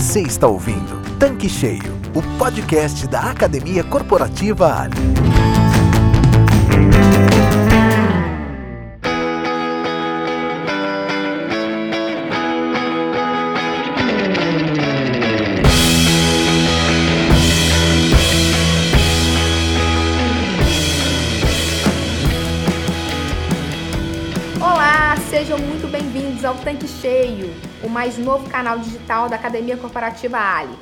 Você está ouvindo Tanque Cheio, o podcast da Academia Corporativa Ali. Tanque Cheio, o mais novo canal digital da Academia Corporativa Ali.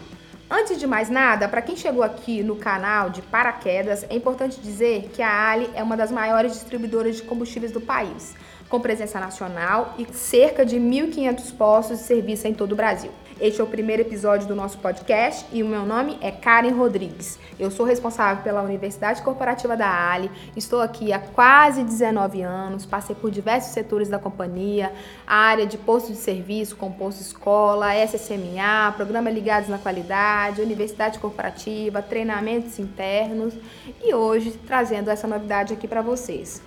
Antes de mais nada, para quem chegou aqui no canal de paraquedas, é importante dizer que a Ali é uma das maiores distribuidoras de combustíveis do país, com presença nacional e cerca de 1.500 postos de serviço em todo o Brasil. Este é o primeiro episódio do nosso podcast e o meu nome é Karen Rodrigues. Eu sou responsável pela Universidade Corporativa da Ali, estou aqui há quase 19 anos, passei por diversos setores da companhia, área de posto de serviço, com posto escola, SSMA, programa Ligados na Qualidade, Universidade Corporativa, treinamentos internos e hoje trazendo essa novidade aqui para vocês.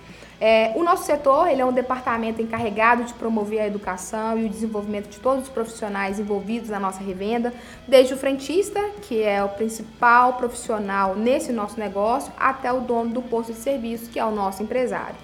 É, o nosso setor ele é um departamento encarregado de promover a educação e o desenvolvimento de todos os profissionais envolvidos na nossa revenda, desde o frentista, que é o principal profissional nesse nosso negócio, até o dono do posto de serviço, que é o nosso empresário.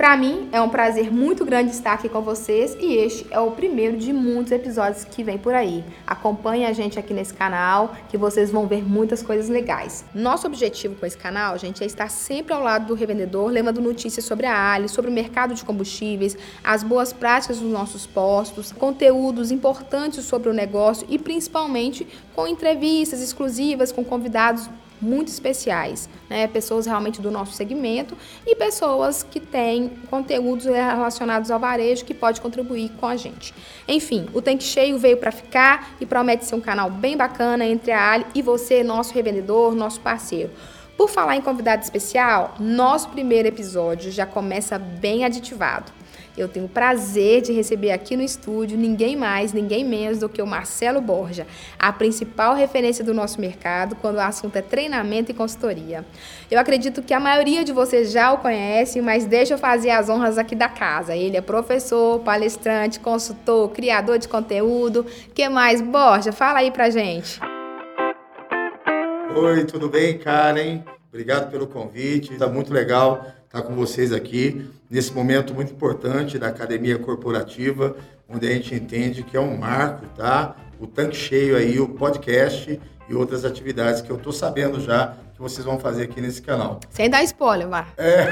Para mim é um prazer muito grande estar aqui com vocês e este é o primeiro de muitos episódios que vem por aí. Acompanhe a gente aqui nesse canal que vocês vão ver muitas coisas legais. Nosso objetivo com esse canal, gente, é estar sempre ao lado do revendedor, levando notícias sobre a Ali, sobre o mercado de combustíveis, as boas práticas dos nossos postos, conteúdos importantes sobre o negócio e principalmente com entrevistas exclusivas com convidados muito especiais, né? Pessoas realmente do nosso segmento e pessoas que têm conteúdos relacionados ao varejo que pode contribuir com a gente. Enfim, o Tanque Cheio veio para ficar e promete ser um canal bem bacana entre a Ali e você, nosso revendedor, nosso parceiro. Por falar em convidado especial, nosso primeiro episódio já começa bem aditivado. Eu tenho o prazer de receber aqui no estúdio ninguém mais, ninguém menos do que o Marcelo Borja, a principal referência do nosso mercado quando o assunto é treinamento e consultoria. Eu acredito que a maioria de vocês já o conhece, mas deixa eu fazer as honras aqui da casa. Ele é professor, palestrante, consultor, criador de conteúdo. que mais, Borja? Fala aí pra gente. Oi, tudo bem, Karen? Obrigado pelo convite. Está muito legal estar com vocês aqui nesse momento muito importante da academia corporativa, onde a gente entende que é um marco, tá? O tanque cheio aí, o podcast e outras atividades que eu estou sabendo já que vocês vão fazer aqui nesse canal. Sem dar spoiler, Mar. É.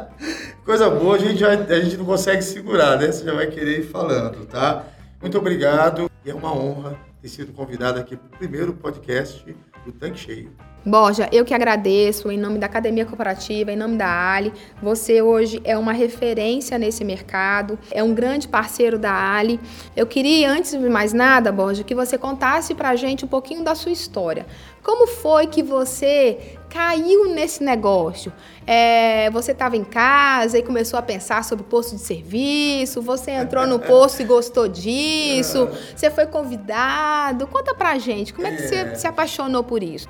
Coisa boa, a gente, já, a gente não consegue segurar, né? Você já vai querer ir falando, tá? Muito obrigado e é uma honra ter sido convidado aqui para o primeiro podcast do Tanque Cheio. Borja, eu que agradeço em nome da Academia Corporativa, em nome da Ali. Você hoje é uma referência nesse mercado, é um grande parceiro da Ali. Eu queria, antes de mais nada, Borja, que você contasse pra gente um pouquinho da sua história. Como foi que você caiu nesse negócio? É, você estava em casa e começou a pensar sobre posto de serviço, você entrou no posto e gostou disso, você foi convidado. Conta pra gente, como é que você se apaixonou por isso?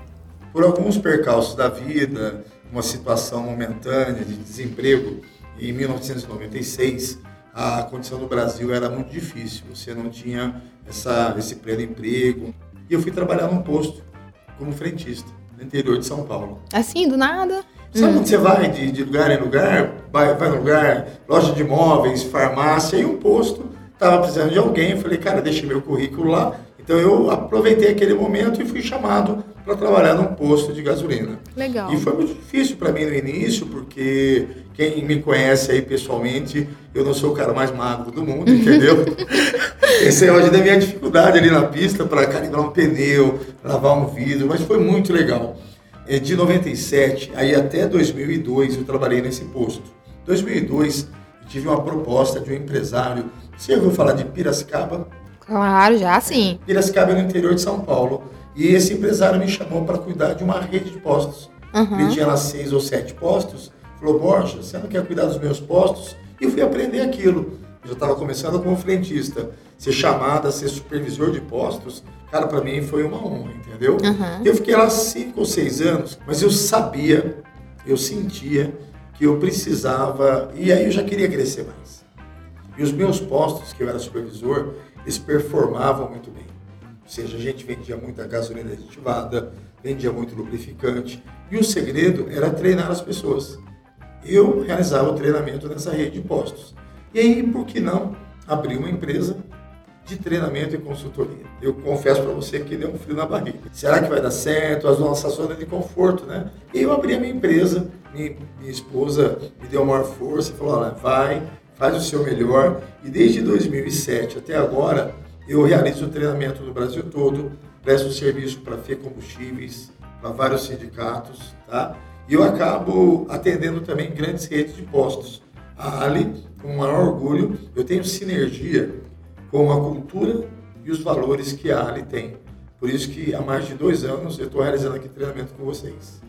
por alguns percalços da vida, uma situação momentânea de desemprego, em 1996 a condição do Brasil era muito difícil, você não tinha essa, esse pleno emprego. E eu fui trabalhar num posto como frentista, no interior de São Paulo. Assim, do nada? Sabe hum. onde você vai de, de, lugar em lugar? Vai, vai no lugar, loja de imóveis, farmácia, e um posto. Estava precisando de alguém, falei, cara, deixei meu currículo lá. Então eu aproveitei aquele momento e fui chamado para trabalhar num posto de gasolina. Legal. E foi muito difícil para mim no início, porque quem me conhece aí pessoalmente, eu não sou o cara mais magro do mundo, entendeu? Esse é hoje da minha dificuldade ali na pista para calibrar um pneu, lavar um vidro, mas foi muito legal. É, de 97 aí até 2002 eu trabalhei nesse posto. 2002 eu tive uma proposta de um empresário. Você ouviu falar de Piracicaba? Claro, já sim. Piracicaba é no interior de São Paulo. E esse empresário me chamou para cuidar de uma rede de postos. Uhum. Ele tinha lá seis ou sete postos. Falou, Borja, você não quer cuidar dos meus postos? E eu fui aprender aquilo. Eu já estava começando como frentista. Ser chamado a ser supervisor de postos, cara, para mim foi uma honra, entendeu? Uhum. Eu fiquei lá cinco ou seis anos, mas eu sabia, eu sentia que eu precisava, e aí eu já queria crescer mais. E os meus postos, que eu era supervisor, eles performavam muito bem. Ou seja, a gente vendia muita gasolina aditivada, vendia muito lubrificante. E o segredo era treinar as pessoas. Eu realizava o treinamento nessa rede de postos. E aí, por que não abrir uma empresa de treinamento e consultoria? Eu confesso para você que deu um frio na barriga. Será que vai dar certo? As nossas zonas de conforto, né? E eu abri a minha empresa, minha, minha esposa me deu maior força e falou: vai, faz o seu melhor. E desde 2007 até agora, eu realizo treinamento no Brasil todo, presto serviço para FE Combustíveis, para vários sindicatos, tá? E eu acabo atendendo também grandes redes de postos. A Ali, com o maior orgulho, eu tenho sinergia com a cultura e os valores que a Ali tem. Por isso que há mais de dois anos eu estou realizando aqui treinamento com vocês.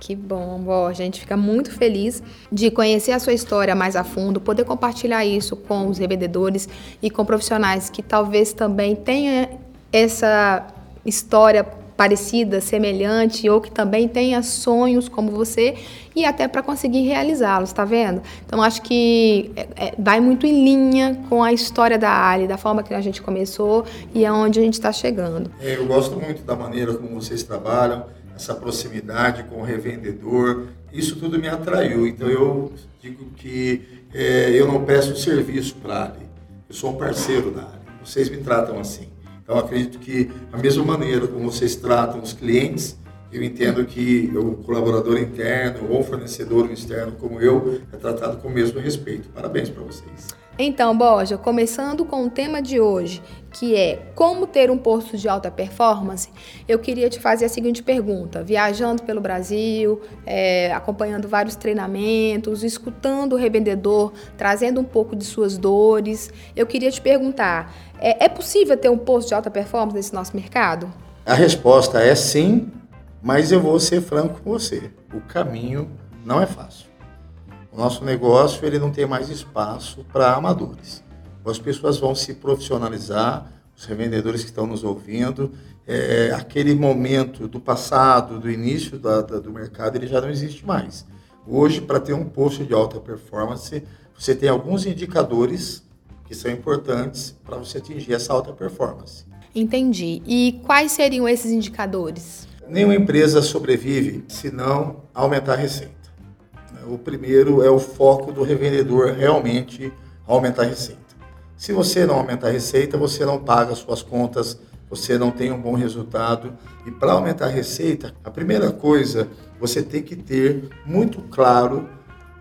Que bom, bom, a gente fica muito feliz de conhecer a sua história mais a fundo, poder compartilhar isso com os revendedores e com profissionais que talvez também tenham essa história parecida, semelhante ou que também tenha sonhos como você e até para conseguir realizá-los, tá vendo? Então acho que é, é, vai muito em linha com a história da Ali, da forma que a gente começou e aonde a gente está chegando. É, eu gosto muito da maneira como vocês trabalham essa proximidade com o revendedor, isso tudo me atraiu. Então eu digo que é, eu não presto serviço para a eu sou um parceiro da Ali. Vocês me tratam assim. Então acredito que a mesma maneira como vocês tratam os clientes, eu entendo que o colaborador interno ou fornecedor externo como eu é tratado com o mesmo respeito. Parabéns para vocês. Então, Borja, começando com o tema de hoje, que é como ter um posto de alta performance, eu queria te fazer a seguinte pergunta: viajando pelo Brasil, é, acompanhando vários treinamentos, escutando o revendedor, trazendo um pouco de suas dores, eu queria te perguntar: é, é possível ter um posto de alta performance nesse nosso mercado? A resposta é sim, mas eu vou ser franco com você: o caminho não é fácil. O nosso negócio ele não tem mais espaço para amadores. As pessoas vão se profissionalizar, os revendedores que estão nos ouvindo, é, aquele momento do passado, do início da, da, do mercado, ele já não existe mais. Hoje, para ter um posto de alta performance, você tem alguns indicadores que são importantes para você atingir essa alta performance. Entendi. E quais seriam esses indicadores? Nenhuma empresa sobrevive se não aumentar a receita. O primeiro é o foco do revendedor realmente aumentar a receita. Se você não aumentar a receita, você não paga suas contas, você não tem um bom resultado. E para aumentar a receita, a primeira coisa, você tem que ter muito claro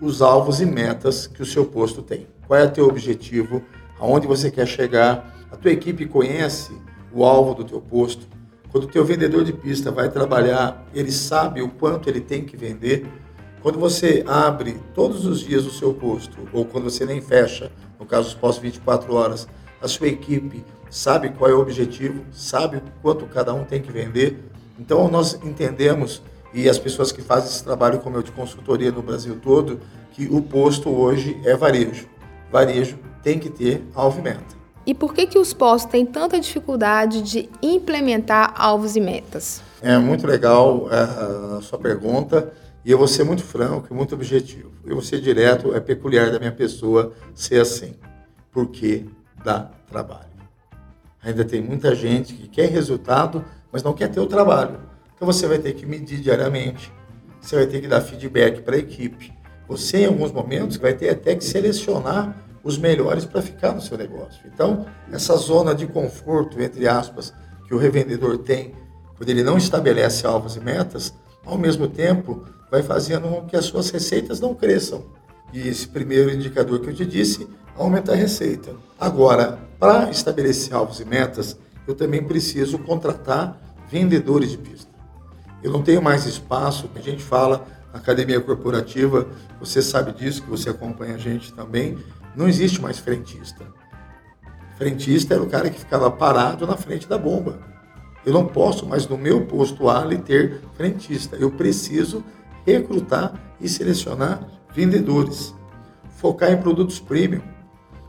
os alvos e metas que o seu posto tem. Qual é o teu objetivo? Aonde você quer chegar? A tua equipe conhece o alvo do teu posto. Quando o teu vendedor de pista vai trabalhar, ele sabe o quanto ele tem que vender. Quando você abre todos os dias o seu posto, ou quando você nem fecha, no caso dos postos 24 horas, a sua equipe sabe qual é o objetivo, sabe quanto cada um tem que vender. Então nós entendemos, e as pessoas que fazem esse trabalho como eu de consultoria no Brasil todo, que o posto hoje é varejo. Varejo tem que ter alvo e meta. E por que, que os postos têm tanta dificuldade de implementar alvos e metas? É muito legal é, a sua pergunta. E eu vou ser muito franco e muito objetivo. Eu vou ser direto, é peculiar da minha pessoa ser assim. Porque dá trabalho. Ainda tem muita gente que quer resultado, mas não quer ter o trabalho. Então você vai ter que medir diariamente. Você vai ter que dar feedback para a equipe. Você, em alguns momentos, vai ter até que selecionar os melhores para ficar no seu negócio. Então, essa zona de conforto, entre aspas, que o revendedor tem, quando ele não estabelece alvos e metas, ao mesmo tempo, vai fazendo com que as suas receitas não cresçam. E esse primeiro indicador que eu te disse, aumenta a receita. Agora, para estabelecer alvos e metas, eu também preciso contratar vendedores de pista. Eu não tenho mais espaço, a gente fala, academia corporativa, você sabe disso, que você acompanha a gente também, não existe mais frentista. Frentista era o cara que ficava parado na frente da bomba. Eu não posso mais no meu posto ali ter frentista. Eu preciso recrutar e selecionar vendedores, focar em produtos premium.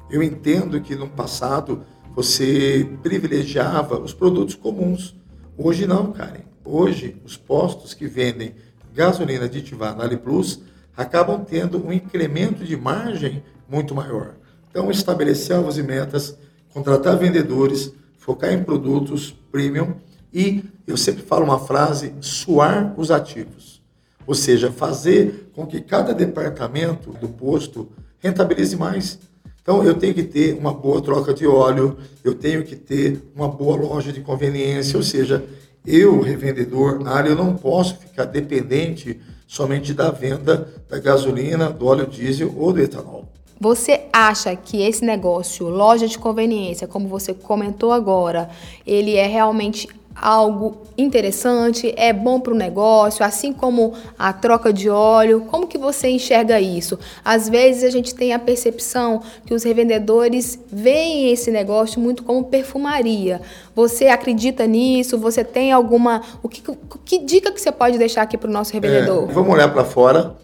Eu entendo que no passado você privilegiava os produtos comuns. Hoje não, Karen. Hoje os postos que vendem gasolina aditivada Ali Plus acabam tendo um incremento de margem muito maior. Então, estabelecer alvos e metas, contratar vendedores, focar em produtos premium e eu sempre falo uma frase: suar os ativos. Ou seja, fazer com que cada departamento do posto rentabilize mais. Então, eu tenho que ter uma boa troca de óleo, eu tenho que ter uma boa loja de conveniência, ou seja, eu, revendedor, na área, eu não posso ficar dependente somente da venda da gasolina, do óleo diesel ou do etanol. Você acha que esse negócio, loja de conveniência, como você comentou agora, ele é realmente algo interessante, é bom para o negócio, assim como a troca de óleo. Como que você enxerga isso? Às vezes a gente tem a percepção que os revendedores veem esse negócio muito como perfumaria. Você acredita nisso? Você tem alguma o que, que dica que você pode deixar aqui para o nosso revendedor? É, vamos olhar para fora.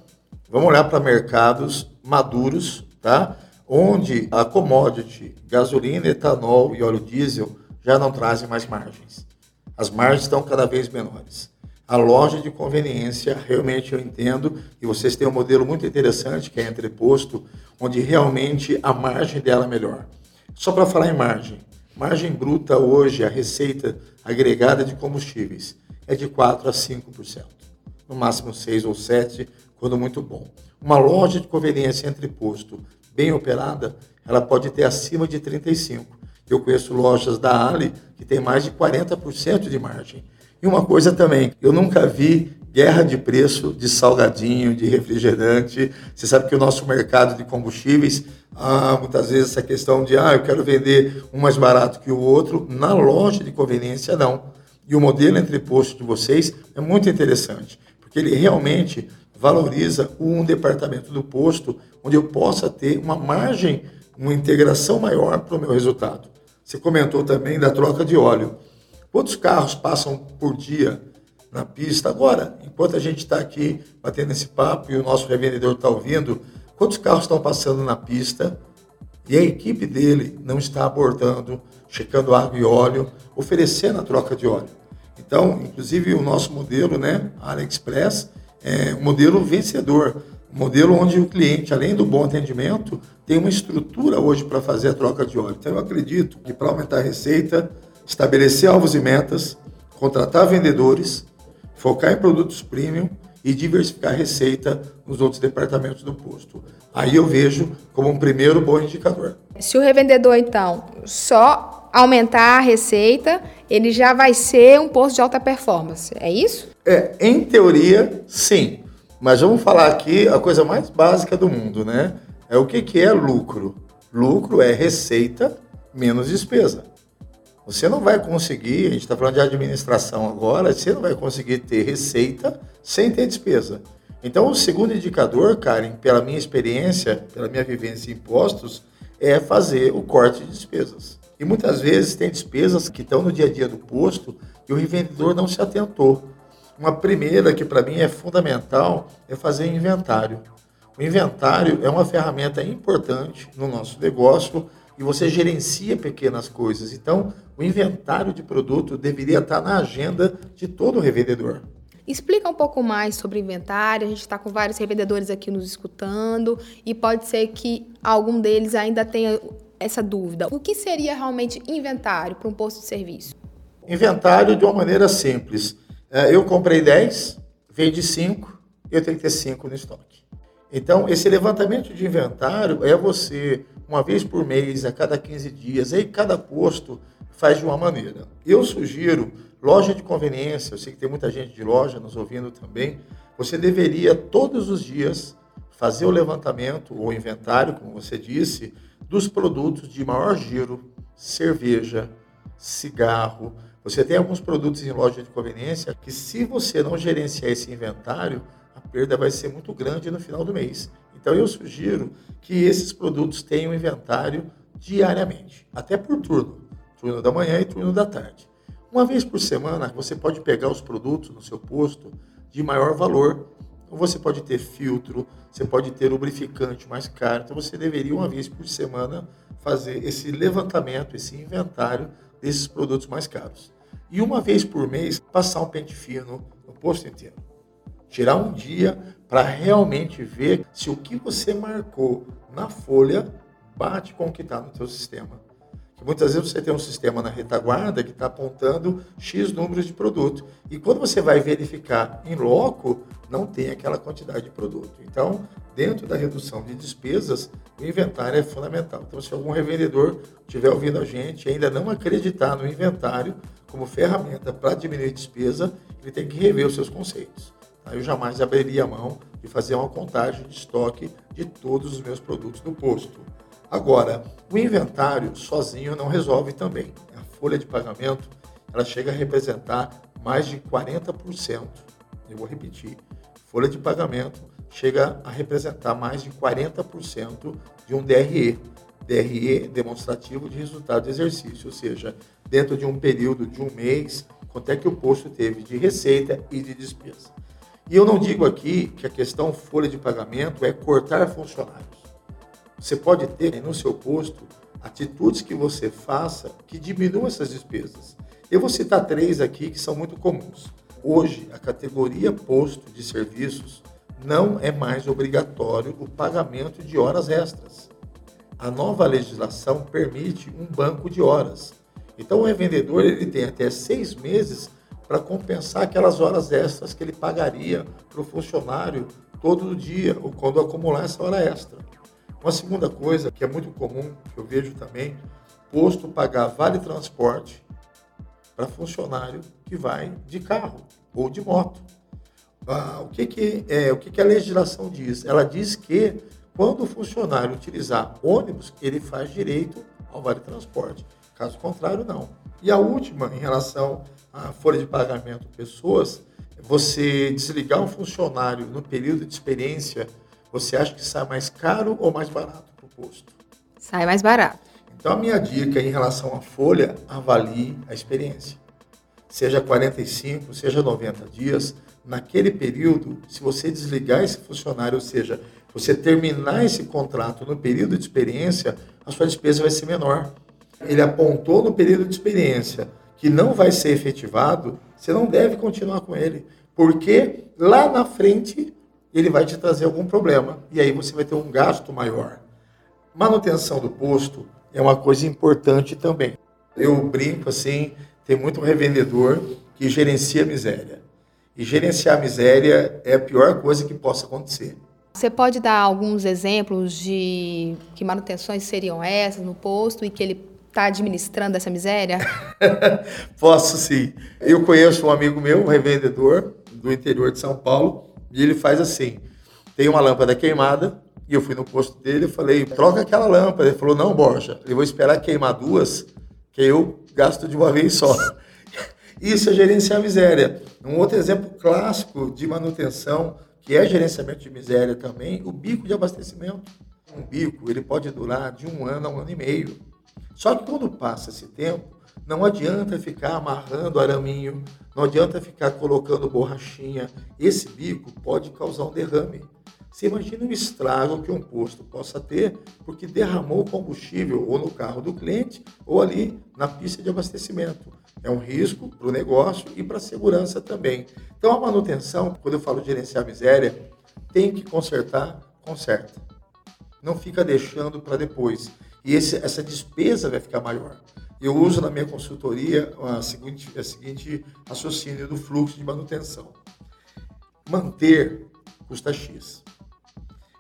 Vamos olhar para mercados maduros, tá? Onde a commodity, gasolina, etanol e óleo diesel já não trazem mais margens. As margens estão cada vez menores. A loja de conveniência, realmente eu entendo, e vocês têm um modelo muito interessante que é entreposto, onde realmente a margem dela é melhor. Só para falar em margem, margem bruta hoje, a receita agregada de combustíveis, é de 4 a 5%. No máximo 6 ou 7, quando muito bom. Uma loja de conveniência entreposto bem operada, ela pode ter acima de 35. Eu conheço lojas da Ali que tem mais de 40% de margem. E uma coisa também, eu nunca vi guerra de preço de salgadinho, de refrigerante. Você sabe que o nosso mercado de combustíveis, ah, muitas vezes essa questão de, ah, eu quero vender um mais barato que o outro, na loja de conveniência não. E o modelo entre posto de vocês é muito interessante, porque ele realmente valoriza um departamento do posto onde eu possa ter uma margem, uma integração maior para o meu resultado. Você comentou também da troca de óleo. Quantos carros passam por dia na pista? Agora, enquanto a gente está aqui batendo esse papo e o nosso revendedor está ouvindo, quantos carros estão passando na pista e a equipe dele não está abordando, checando água e óleo, oferecendo a troca de óleo? Então, inclusive o nosso modelo, né, AliExpress, é um modelo vencedor. Um modelo onde o cliente, além do bom atendimento, tem uma estrutura hoje para fazer a troca de óleo. Então, eu acredito que para aumentar a receita, estabelecer alvos e metas, contratar vendedores, focar em produtos premium e diversificar a receita nos outros departamentos do posto. Aí eu vejo como um primeiro bom indicador. Se o revendedor, então, só aumentar a receita, ele já vai ser um posto de alta performance, é isso? É, em teoria, sim. Mas vamos falar aqui a coisa mais básica do mundo, né? É o que, que é lucro? Lucro é receita menos despesa. Você não vai conseguir, a gente está falando de administração agora, você não vai conseguir ter receita sem ter despesa. Então, o segundo indicador, Karen, pela minha experiência, pela minha vivência em impostos, é fazer o corte de despesas. E muitas vezes tem despesas que estão no dia a dia do posto e o revendedor não se atentou. Uma primeira que para mim é fundamental é fazer inventário. O inventário é uma ferramenta importante no nosso negócio e você gerencia pequenas coisas. Então, o inventário de produto deveria estar na agenda de todo revendedor. Explica um pouco mais sobre inventário. A gente está com vários revendedores aqui nos escutando e pode ser que algum deles ainda tenha essa dúvida. O que seria realmente inventário para um posto de serviço? Inventário de uma maneira simples. É, eu comprei 10, vendi 5, eu tenho que ter 5 no estoque. Então, esse levantamento de inventário é você, uma vez por mês, a cada 15 dias, aí cada posto faz de uma maneira. Eu sugiro, loja de conveniência, eu sei que tem muita gente de loja nos ouvindo também, você deveria todos os dias fazer o levantamento ou inventário, como você disse, dos produtos de maior giro, cerveja, cigarro, você tem alguns produtos em loja de conveniência que, se você não gerenciar esse inventário, a perda vai ser muito grande no final do mês. Então, eu sugiro que esses produtos tenham inventário diariamente, até por turno, turno da manhã e turno da tarde. Uma vez por semana, você pode pegar os produtos no seu posto de maior valor. Então, você pode ter filtro, você pode ter lubrificante mais caro. Então, você deveria, uma vez por semana, fazer esse levantamento, esse inventário desses produtos mais caros. E uma vez por mês, passar um pente fino no posto inteiro. Tirar um dia para realmente ver se o que você marcou na folha bate com o que está no seu sistema. Muitas vezes você tem um sistema na retaguarda que está apontando X números de produto. E quando você vai verificar em loco, não tem aquela quantidade de produto. Então, dentro da redução de despesas, o inventário é fundamental. Então, se algum revendedor estiver ouvindo a gente e ainda não acreditar no inventário como ferramenta para diminuir despesa, ele tem que rever os seus conceitos. Eu jamais abriria a mão de fazer uma contagem de estoque de todos os meus produtos no posto. Agora, o inventário sozinho não resolve também. A folha de pagamento ela chega a representar mais de 40%. Eu vou repetir. Folha de pagamento chega a representar mais de 40% de um DRE. DRE demonstrativo de resultado de exercício, ou seja, dentro de um período de um mês, quanto é que o posto teve de receita e de despesa. E eu não digo aqui que a questão folha de pagamento é cortar funcionários. Você pode ter no seu posto atitudes que você faça que diminuam essas despesas. Eu vou citar três aqui que são muito comuns. Hoje, a categoria posto de serviços não é mais obrigatório o pagamento de horas extras. A nova legislação permite um banco de horas. Então, o revendedor ele tem até seis meses para compensar aquelas horas extras que ele pagaria para o funcionário todo dia ou quando acumular essa hora extra. Uma segunda coisa que é muito comum, que eu vejo também, posto pagar vale transporte para funcionário que vai de carro ou de moto. Ah, o que, que, é, o que, que a legislação diz? Ela diz que quando o funcionário utilizar ônibus, ele faz direito ao vale transporte. Caso contrário, não. E a última, em relação à folha de pagamento pessoas, você desligar um funcionário no período de experiência você acha que sai mais caro ou mais barato para o posto? Sai mais barato. Então, a minha dica em relação à folha, avalie a experiência. Seja 45, seja 90 dias, naquele período, se você desligar esse funcionário, ou seja, você terminar esse contrato no período de experiência, a sua despesa vai ser menor. Ele apontou no período de experiência que não vai ser efetivado, você não deve continuar com ele, porque lá na frente ele vai te trazer algum problema. E aí você vai ter um gasto maior. Manutenção do posto é uma coisa importante também. Eu brinco assim, tem muito revendedor que gerencia a miséria. E gerenciar a miséria é a pior coisa que possa acontecer. Você pode dar alguns exemplos de que manutenções seriam essas no posto e que ele está administrando essa miséria? Posso sim. Eu conheço um amigo meu, um revendedor do interior de São Paulo, e ele faz assim: tem uma lâmpada queimada, e eu fui no posto dele e falei, troca aquela lâmpada. Ele falou, não, Borja, eu vou esperar queimar duas, que eu gasto de uma vez só. Isso é gerenciar a miséria. Um outro exemplo clássico de manutenção, que é gerenciamento de miséria também, o bico de abastecimento. Um bico, ele pode durar de um ano a um ano e meio. Só que quando passa esse tempo, não adianta ficar amarrando araminho, não adianta ficar colocando borrachinha. Esse bico pode causar um derrame. Você imagina o estrago que um posto possa ter porque derramou combustível ou no carro do cliente ou ali na pista de abastecimento. É um risco para o negócio e para a segurança também. Então, a manutenção, quando eu falo gerenciar miséria, tem que consertar, conserta. Não fica deixando para depois. E esse, essa despesa vai ficar maior. Eu uso na minha consultoria a seguinte, a seguinte raciocínio do fluxo de manutenção. Manter custa X.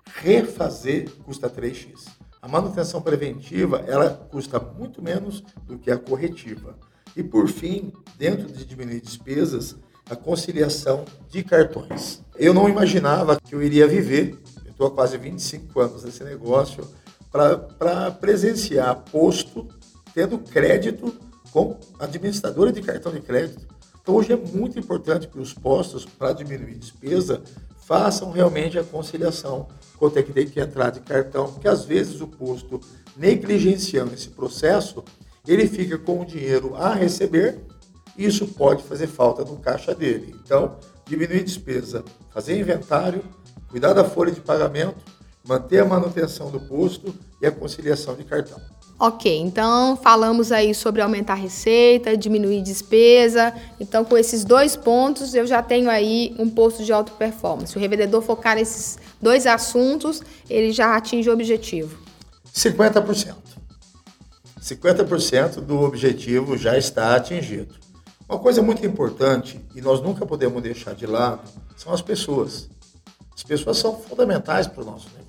Refazer custa 3X. A manutenção preventiva, ela custa muito menos do que a corretiva. E por fim, dentro de diminuir despesas, a conciliação de cartões. Eu não imaginava que eu iria viver, eu estou há quase 25 anos nesse negócio, para presenciar posto tendo crédito com administradora de cartão de crédito. Então, hoje é muito importante que os postos, para diminuir despesa, façam realmente a conciliação quanto é que tem que entrar de cartão, porque às vezes o posto, negligenciando esse processo, ele fica com o dinheiro a receber e isso pode fazer falta no caixa dele. Então, diminuir despesa, fazer inventário, cuidar da folha de pagamento, manter a manutenção do posto e a conciliação de cartão. Ok, então falamos aí sobre aumentar a receita, diminuir despesa. Então, com esses dois pontos, eu já tenho aí um posto de alta performance. Se o revendedor focar nesses dois assuntos, ele já atinge o objetivo. 50%. 50% do objetivo já está atingido. Uma coisa muito importante, e nós nunca podemos deixar de lado, são as pessoas. As pessoas são fundamentais para o nosso negócio.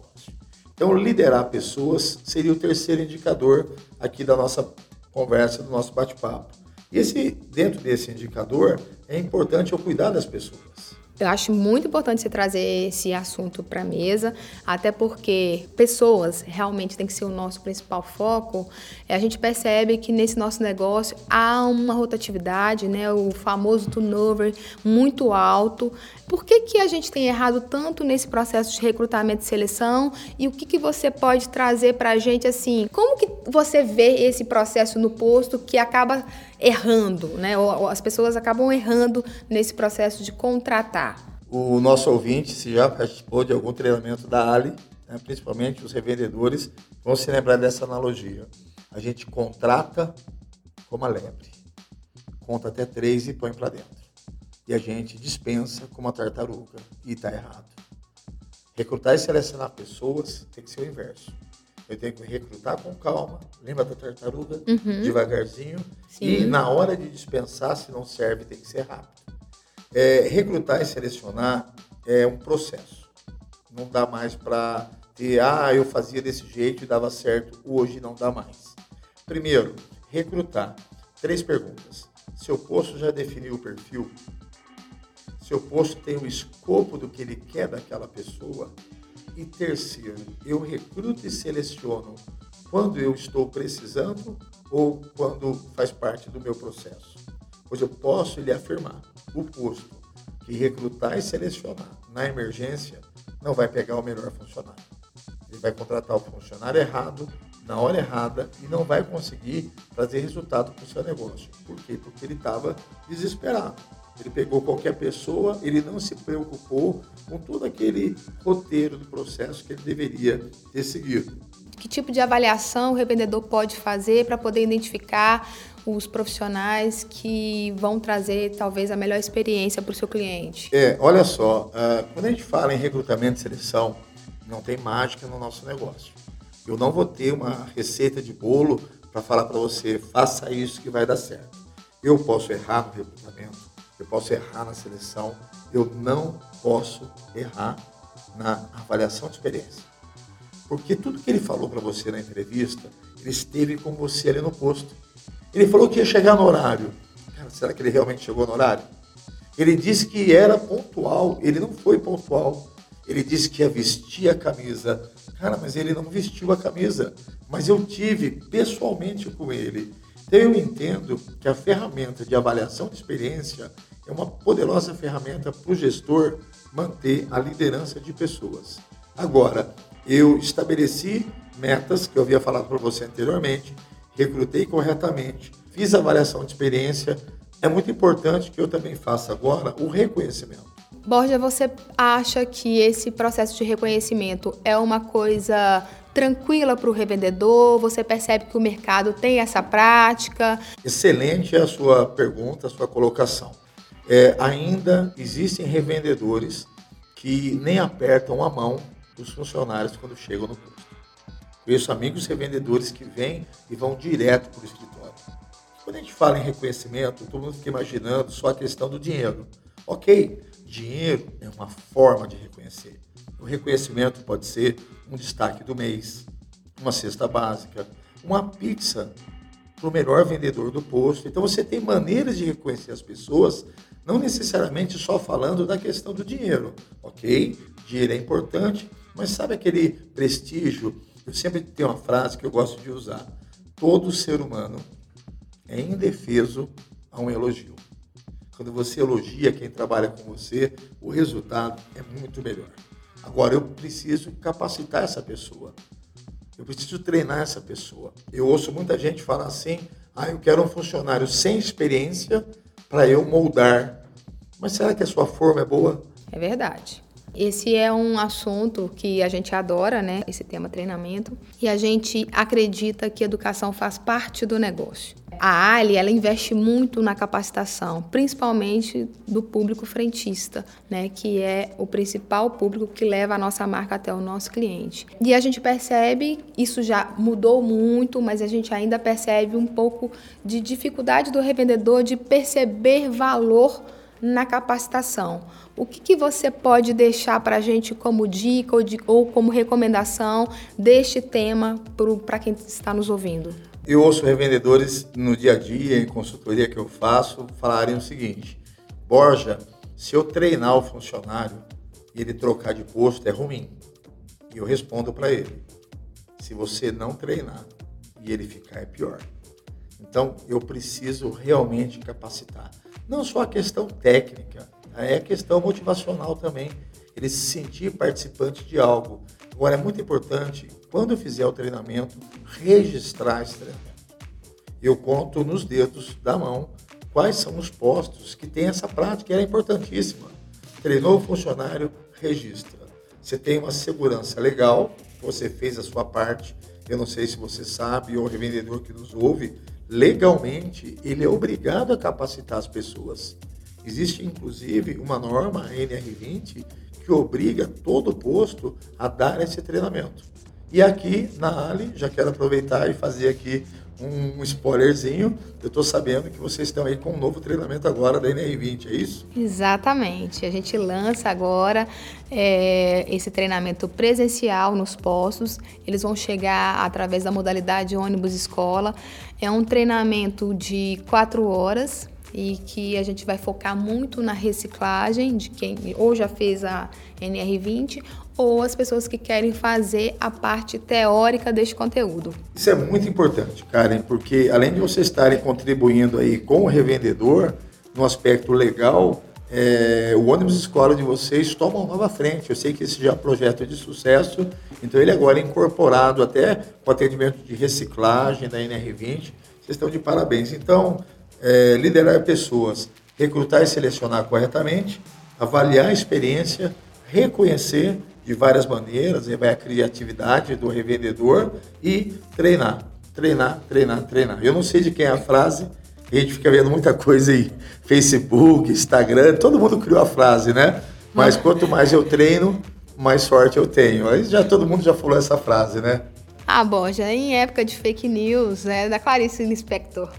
Então, liderar pessoas seria o terceiro indicador aqui da nossa conversa, do nosso bate-papo. E esse, dentro desse indicador, é importante eu cuidar das pessoas. Eu acho muito importante você trazer esse assunto para a mesa, até porque pessoas realmente tem que ser o nosso principal foco. A gente percebe que nesse nosso negócio há uma rotatividade, né, o famoso turnover muito alto. Por que, que a gente tem errado tanto nesse processo de recrutamento e seleção? E o que, que você pode trazer para a gente assim? Como que você vê esse processo no posto que acaba errando, né? Ou, as pessoas acabam errando nesse processo de contratar. O nosso ouvinte, se já participou de algum treinamento da Ali, né, principalmente os revendedores, vão se lembrar dessa analogia. A gente contrata como a lebre, conta até três e põe para dentro. E a gente dispensa como a tartaruga, e está errado. Recrutar e selecionar pessoas tem que ser o inverso. Eu tenho que recrutar com calma, lembra da tartaruga? Uhum. Devagarzinho. Sim. E na hora de dispensar, se não serve, tem que ser rápido. É, recrutar e selecionar é um processo. Não dá mais para ter, ah, eu fazia desse jeito e dava certo, hoje não dá mais. Primeiro, recrutar. Três perguntas. Seu posto já definiu o perfil? Seu posto tem o escopo do que ele quer daquela pessoa? E terceiro, eu recruto e seleciono quando eu estou precisando ou quando faz parte do meu processo. Pois eu posso lhe afirmar, o posto que recrutar e selecionar na emergência não vai pegar o melhor funcionário. Ele vai contratar o funcionário errado, na hora errada, e não vai conseguir trazer resultado para o seu negócio. Por quê? Porque ele estava desesperado. Ele pegou qualquer pessoa, ele não se preocupou com todo aquele roteiro do processo que ele deveria ter seguido. Que tipo de avaliação o revendedor pode fazer para poder identificar os profissionais que vão trazer talvez a melhor experiência para o seu cliente? É, olha só, uh, quando a gente fala em recrutamento e seleção, não tem mágica no nosso negócio. Eu não vou ter uma receita de bolo para falar para você, faça isso que vai dar certo. Eu posso errar no recrutamento, eu posso errar na seleção, eu não posso errar na avaliação de experiência. Porque tudo que ele falou para você na entrevista, ele esteve com você ali no posto. Ele falou que ia chegar no horário. Cara, será que ele realmente chegou no horário? Ele disse que era pontual, ele não foi pontual. Ele disse que ia vestir a camisa. Cara, mas ele não vestiu a camisa. Mas eu tive pessoalmente com ele. Então eu entendo que a ferramenta de avaliação de experiência é uma poderosa ferramenta para o gestor manter a liderança de pessoas. Agora, eu estabeleci metas que eu havia falado para você anteriormente, recrutei corretamente, fiz avaliação de experiência. É muito importante que eu também faça agora o reconhecimento. Borja, você acha que esse processo de reconhecimento é uma coisa tranquila para o revendedor? Você percebe que o mercado tem essa prática? Excelente a sua pergunta, a sua colocação é, ainda existem revendedores que nem apertam a mão dos funcionários quando chegam no posto. Conheço amigos revendedores que vêm e vão direto para o escritório. Quando a gente fala em reconhecimento, todo mundo fica imaginando só a questão do dinheiro. Ok, dinheiro é uma forma de reconhecer. O reconhecimento pode ser um destaque do mês, uma cesta básica, uma pizza para o melhor vendedor do posto. Então você tem maneiras de reconhecer as pessoas não necessariamente só falando da questão do dinheiro, ok? Dinheiro é importante, mas sabe aquele prestígio? Eu sempre tenho uma frase que eu gosto de usar: todo ser humano é indefeso a um elogio. Quando você elogia quem trabalha com você, o resultado é muito melhor. Agora, eu preciso capacitar essa pessoa. Eu preciso treinar essa pessoa. Eu ouço muita gente falar assim: ah, eu quero um funcionário sem experiência para eu moldar. Mas será que a sua forma é boa? É verdade. Esse é um assunto que a gente adora, né? Esse tema treinamento. E a gente acredita que educação faz parte do negócio. A Ali, ela investe muito na capacitação, principalmente do público frentista, né? Que é o principal público que leva a nossa marca até o nosso cliente. E a gente percebe, isso já mudou muito, mas a gente ainda percebe um pouco de dificuldade do revendedor de perceber valor na capacitação. O que, que você pode deixar para a gente como dica ou, de, ou como recomendação deste tema para quem está nos ouvindo? Eu ouço revendedores no dia a dia, em consultoria que eu faço, falarem o seguinte: Borja, se eu treinar o funcionário e ele trocar de posto, é ruim. E eu respondo para ele: se você não treinar e ele ficar, é pior. Então, eu preciso realmente capacitar. Não só a questão técnica, é a questão motivacional também. Ele se sentir participante de algo. Agora, é muito importante, quando eu fizer o treinamento, registrar esse treinamento. Eu conto nos dedos da mão quais são os postos que tem essa prática, ela é importantíssima. Treinou o funcionário, registra. Você tem uma segurança legal, você fez a sua parte. Eu não sei se você sabe, ou o revendedor que nos ouve, legalmente, ele é obrigado a capacitar as pessoas. Existe, inclusive, uma norma NR20 que obriga todo posto a dar esse treinamento. E aqui na Ali, já quero aproveitar e fazer aqui um spoilerzinho. Eu estou sabendo que vocês estão aí com um novo treinamento agora da NR20, é isso? Exatamente. A gente lança agora é, esse treinamento presencial nos postos. Eles vão chegar através da modalidade ônibus escola. É um treinamento de quatro horas e que a gente vai focar muito na reciclagem de quem ou já fez a NR20 ou as pessoas que querem fazer a parte teórica deste conteúdo. Isso é muito importante, Karen, porque além de vocês estarem contribuindo aí com o revendedor no aspecto legal, é, o ônibus escola de vocês toma uma nova frente. Eu sei que esse já é um projeto de sucesso, então ele agora é incorporado até com atendimento de reciclagem da NR20. Vocês estão de parabéns. Então, é, liderar pessoas, recrutar e selecionar corretamente, avaliar a experiência, reconhecer de várias maneiras, vai a criatividade do revendedor e treinar, treinar, treinar, treinar. Eu não sei de quem é a frase, a gente fica vendo muita coisa aí, Facebook, Instagram, todo mundo criou a frase, né? Mas quanto mais eu treino, mais sorte eu tenho. Aí já todo mundo já falou essa frase, né? Ah, bom, já em época de fake news, é da Clarice Lispector.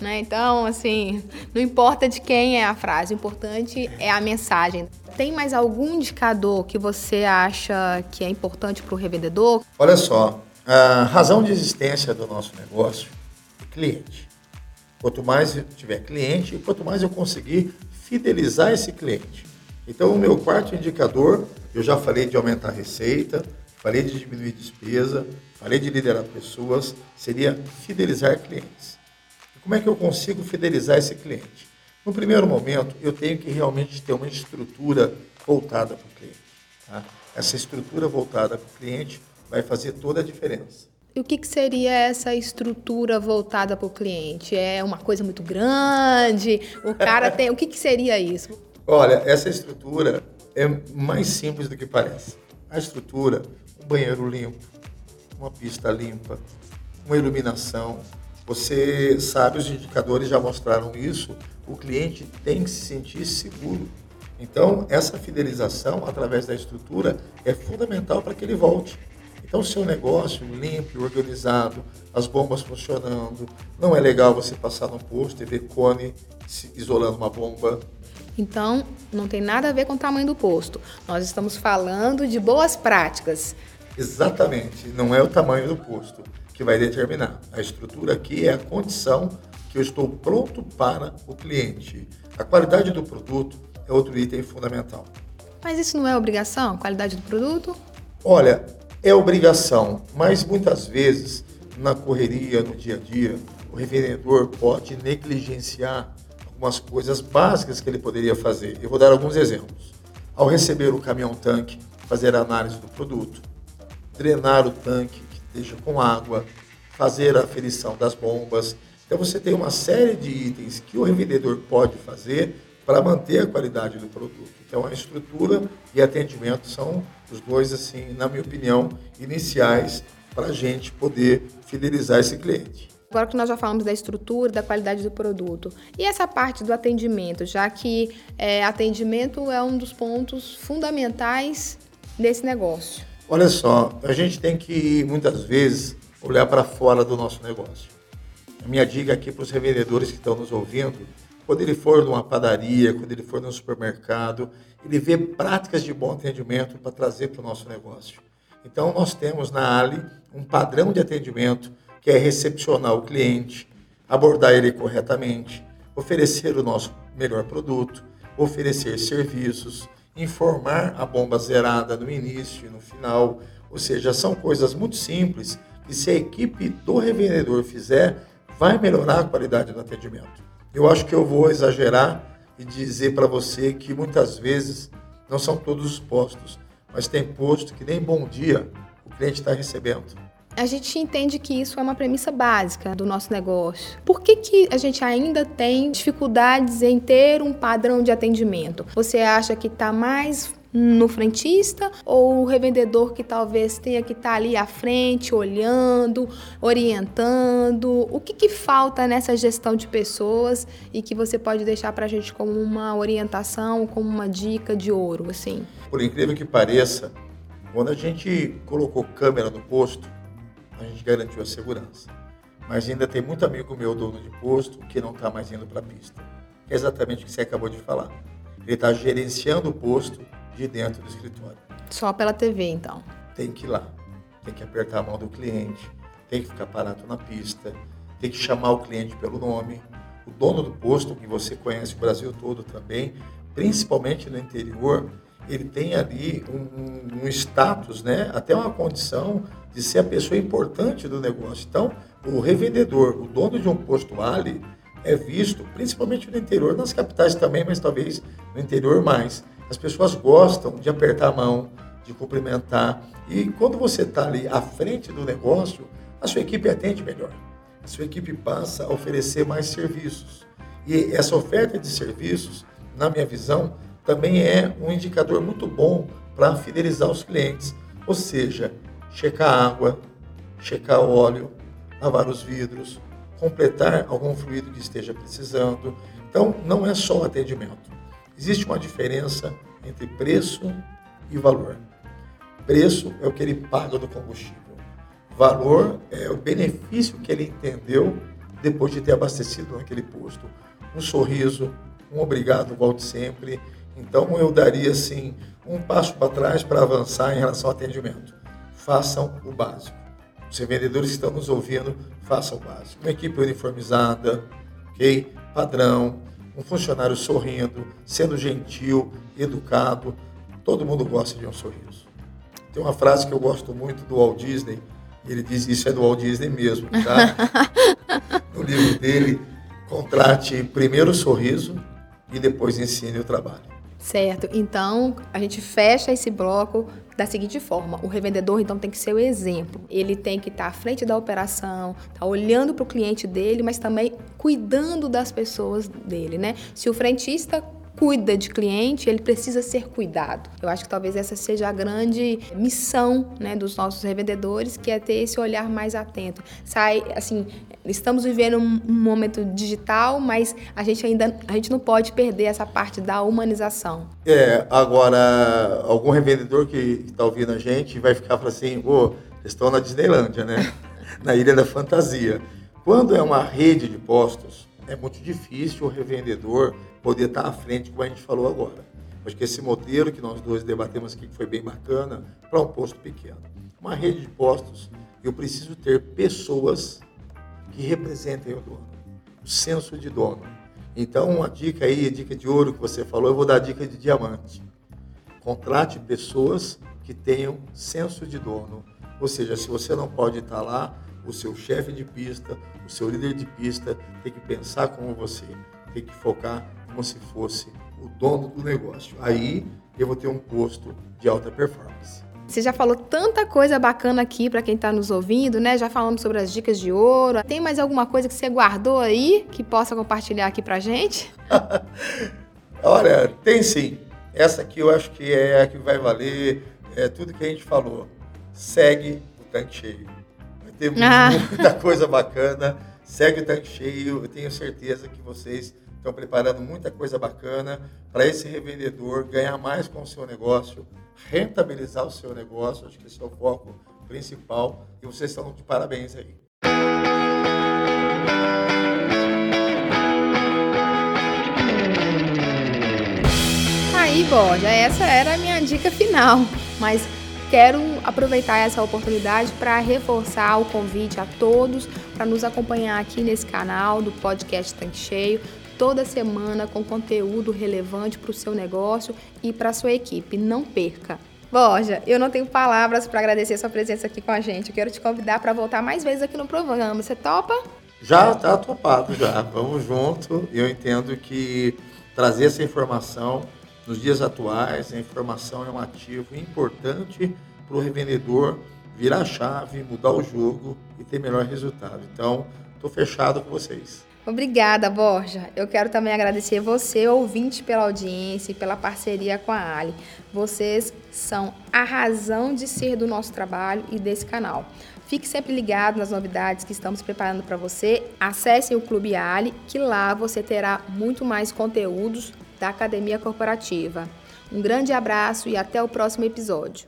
Né? Então, assim, não importa de quem é a frase, o importante é a mensagem. Tem mais algum indicador que você acha que é importante para o revendedor? Olha só, a razão de existência do nosso negócio é cliente. Quanto mais eu tiver cliente, quanto mais eu conseguir fidelizar esse cliente. Então, o meu quarto indicador, eu já falei de aumentar a receita, falei de diminuir despesa, falei de liderar pessoas, seria fidelizar clientes. Como é que eu consigo fidelizar esse cliente? No primeiro momento, eu tenho que realmente ter uma estrutura voltada para o cliente. Tá? Essa estrutura voltada para o cliente vai fazer toda a diferença. E o que, que seria essa estrutura voltada para o cliente? É uma coisa muito grande? O cara tem. o que, que seria isso? Olha, essa estrutura é mais simples do que parece. A estrutura, um banheiro limpo, uma pista limpa, uma iluminação, você sabe, os indicadores já mostraram isso, o cliente tem que se sentir seguro. Então, essa fidelização através da estrutura é fundamental para que ele volte. Então, seu negócio limpo, organizado, as bombas funcionando, não é legal você passar no posto e ver cone isolando uma bomba. Então, não tem nada a ver com o tamanho do posto. Nós estamos falando de boas práticas. Exatamente, não é o tamanho do posto que vai determinar. A estrutura aqui é a condição que eu estou pronto para o cliente. A qualidade do produto é outro item fundamental. Mas isso não é obrigação? Qualidade do produto? Olha, é obrigação, mas muitas vezes na correria, no dia a dia, o revendedor pode negligenciar algumas coisas básicas que ele poderia fazer. Eu vou dar alguns exemplos. Ao receber o caminhão tanque, fazer a análise do produto, drenar o tanque, esteja com água, fazer a aferição das bombas. Então você tem uma série de itens que o revendedor pode fazer para manter a qualidade do produto. Então, a estrutura e atendimento são os dois, assim, na minha opinião, iniciais para a gente poder fidelizar esse cliente. Agora que nós já falamos da estrutura, da qualidade do produto. E essa parte do atendimento, já que é, atendimento é um dos pontos fundamentais desse negócio. Olha só, a gente tem que muitas vezes olhar para fora do nosso negócio. A minha dica aqui para os revendedores que estão nos ouvindo, quando ele for numa padaria, quando ele for num supermercado, ele vê práticas de bom atendimento para trazer para o nosso negócio. Então, nós temos na Ali um padrão de atendimento que é recepcionar o cliente, abordar ele corretamente, oferecer o nosso melhor produto, oferecer serviços, informar a bomba zerada no início e no final. Ou seja, são coisas muito simples que se a equipe do revendedor fizer, vai melhorar a qualidade do atendimento. Eu acho que eu vou exagerar e dizer para você que muitas vezes não são todos os postos, mas tem posto que nem bom dia o cliente está recebendo. A gente entende que isso é uma premissa básica do nosso negócio. Por que, que a gente ainda tem dificuldades em ter um padrão de atendimento? Você acha que está mais no frentista ou o revendedor que talvez tenha que estar tá ali à frente, olhando, orientando? O que, que falta nessa gestão de pessoas e que você pode deixar para a gente como uma orientação, como uma dica de ouro, assim? Por incrível que pareça, quando a gente colocou câmera no posto, a gente garantiu a segurança. Mas ainda tem muito amigo meu, dono de posto, que não está mais indo para a pista. É exatamente o que você acabou de falar. Ele está gerenciando o posto de dentro do escritório. Só pela TV, então? Tem que ir lá. Tem que apertar a mão do cliente, tem que ficar parado na pista, tem que chamar o cliente pelo nome. O dono do posto, que você conhece o Brasil todo também, principalmente no interior, ele tem ali um, um, status, né? até uma condição de ser a pessoa importante do negócio. Então, o revendedor, o dono de um posto Ali, é visto, principalmente no interior, nas capitais também, mas talvez no interior mais. As pessoas gostam de apertar a mão, de cumprimentar. E quando você está ali à frente do negócio, a sua equipe atende melhor. A sua equipe passa a oferecer mais serviços. E essa oferta de serviços, na minha visão, também é um indicador muito bom para fidelizar os clientes. Ou seja, checar água, checar óleo, lavar os vidros, completar algum fluido que esteja precisando. Então, não é só o atendimento. Existe uma diferença entre preço e valor. Preço é o que ele paga do combustível. Valor é o benefício que ele entendeu depois de ter abastecido naquele posto. Um sorriso, um obrigado, volte sempre. Então eu daria assim um passo para trás para avançar em relação ao atendimento façam o básico. Os vendedores que estão nos ouvindo, façam o básico. Uma equipe uniformizada, ok? Padrão, um funcionário sorrindo, sendo gentil, educado. Todo mundo gosta de um sorriso. Tem uma frase que eu gosto muito do Walt Disney, ele diz isso é do Walt Disney mesmo, tá? no livro dele, contrate primeiro o sorriso e depois ensine o trabalho. Certo. Então, a gente fecha esse bloco da seguinte forma: o revendedor então tem que ser o exemplo. Ele tem que estar à frente da operação, tá olhando para o cliente dele, mas também cuidando das pessoas dele, né? Se o frentista cuida de cliente, ele precisa ser cuidado. Eu acho que talvez essa seja a grande missão né, dos nossos revendedores, que é ter esse olhar mais atento. Sai, assim, estamos vivendo um, momento digital, mas a gente ainda a gente não pode perder essa parte da humanização. É, agora, algum revendedor que está ouvindo a gente vai ficar falando assim, ô, estão na Disneylândia, né? na Ilha da Fantasia. Quando é uma rede de postos, é muito difícil o revendedor poder estar à frente, como a gente falou agora. Acho que esse modelo que nós dois debatemos aqui, que foi bem bacana, para um posto pequeno. Uma rede de postos, eu preciso ter pessoas que representem o dono, o senso de dono. Então, uma dica aí, dica de ouro que você falou, eu vou dar dica de diamante. Contrate pessoas que tenham senso de dono. Ou seja, se você não pode estar lá, o seu chefe de pista, o seu líder de pista tem que pensar como você, tem que focar como se fosse o dono do negócio. Aí eu vou ter um posto de alta performance. Você já falou tanta coisa bacana aqui para quem está nos ouvindo, né? Já falamos sobre as dicas de ouro. Tem mais alguma coisa que você guardou aí que possa compartilhar aqui para gente? Olha, tem sim. Essa aqui eu acho que é a que vai valer é, tudo que a gente falou. Segue o tanque cheio. Vai ter ah. muita coisa bacana. Segue o tanque cheio. Eu tenho certeza que vocês estão preparando muita coisa bacana para esse revendedor ganhar mais com o seu negócio, rentabilizar o seu negócio. Acho que esse é o foco principal. E vocês estão de parabéns aí. aí, Borja, essa era a minha dica final. Mas quero aproveitar essa oportunidade para reforçar o convite a todos para nos acompanhar aqui nesse canal do podcast Tanque Cheio, toda semana com conteúdo relevante para o seu negócio e para a sua equipe. Não perca! Borja, eu não tenho palavras para agradecer sua presença aqui com a gente. Eu quero te convidar para voltar mais vezes aqui no programa. Você topa? Já está topado, já. Vamos junto. Eu entendo que trazer essa informação nos dias atuais, a informação é um ativo importante para o revendedor virar a chave, mudar o jogo e ter melhor resultado. Então, estou fechado com vocês. Obrigada, Borja. Eu quero também agradecer você, ouvinte, pela audiência e pela parceria com a Ali. Vocês são a razão de ser do nosso trabalho e desse canal. Fique sempre ligado nas novidades que estamos preparando para você. Acesse o Clube Ali, que lá você terá muito mais conteúdos da Academia Corporativa. Um grande abraço e até o próximo episódio.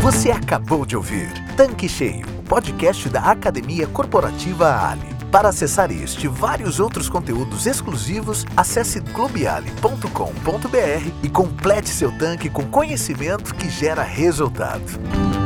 Você acabou de ouvir Tanque Cheio, podcast da Academia Corporativa Ali. Para acessar este e vários outros conteúdos exclusivos, acesse globiale.com.br e complete seu tanque com conhecimento que gera resultado.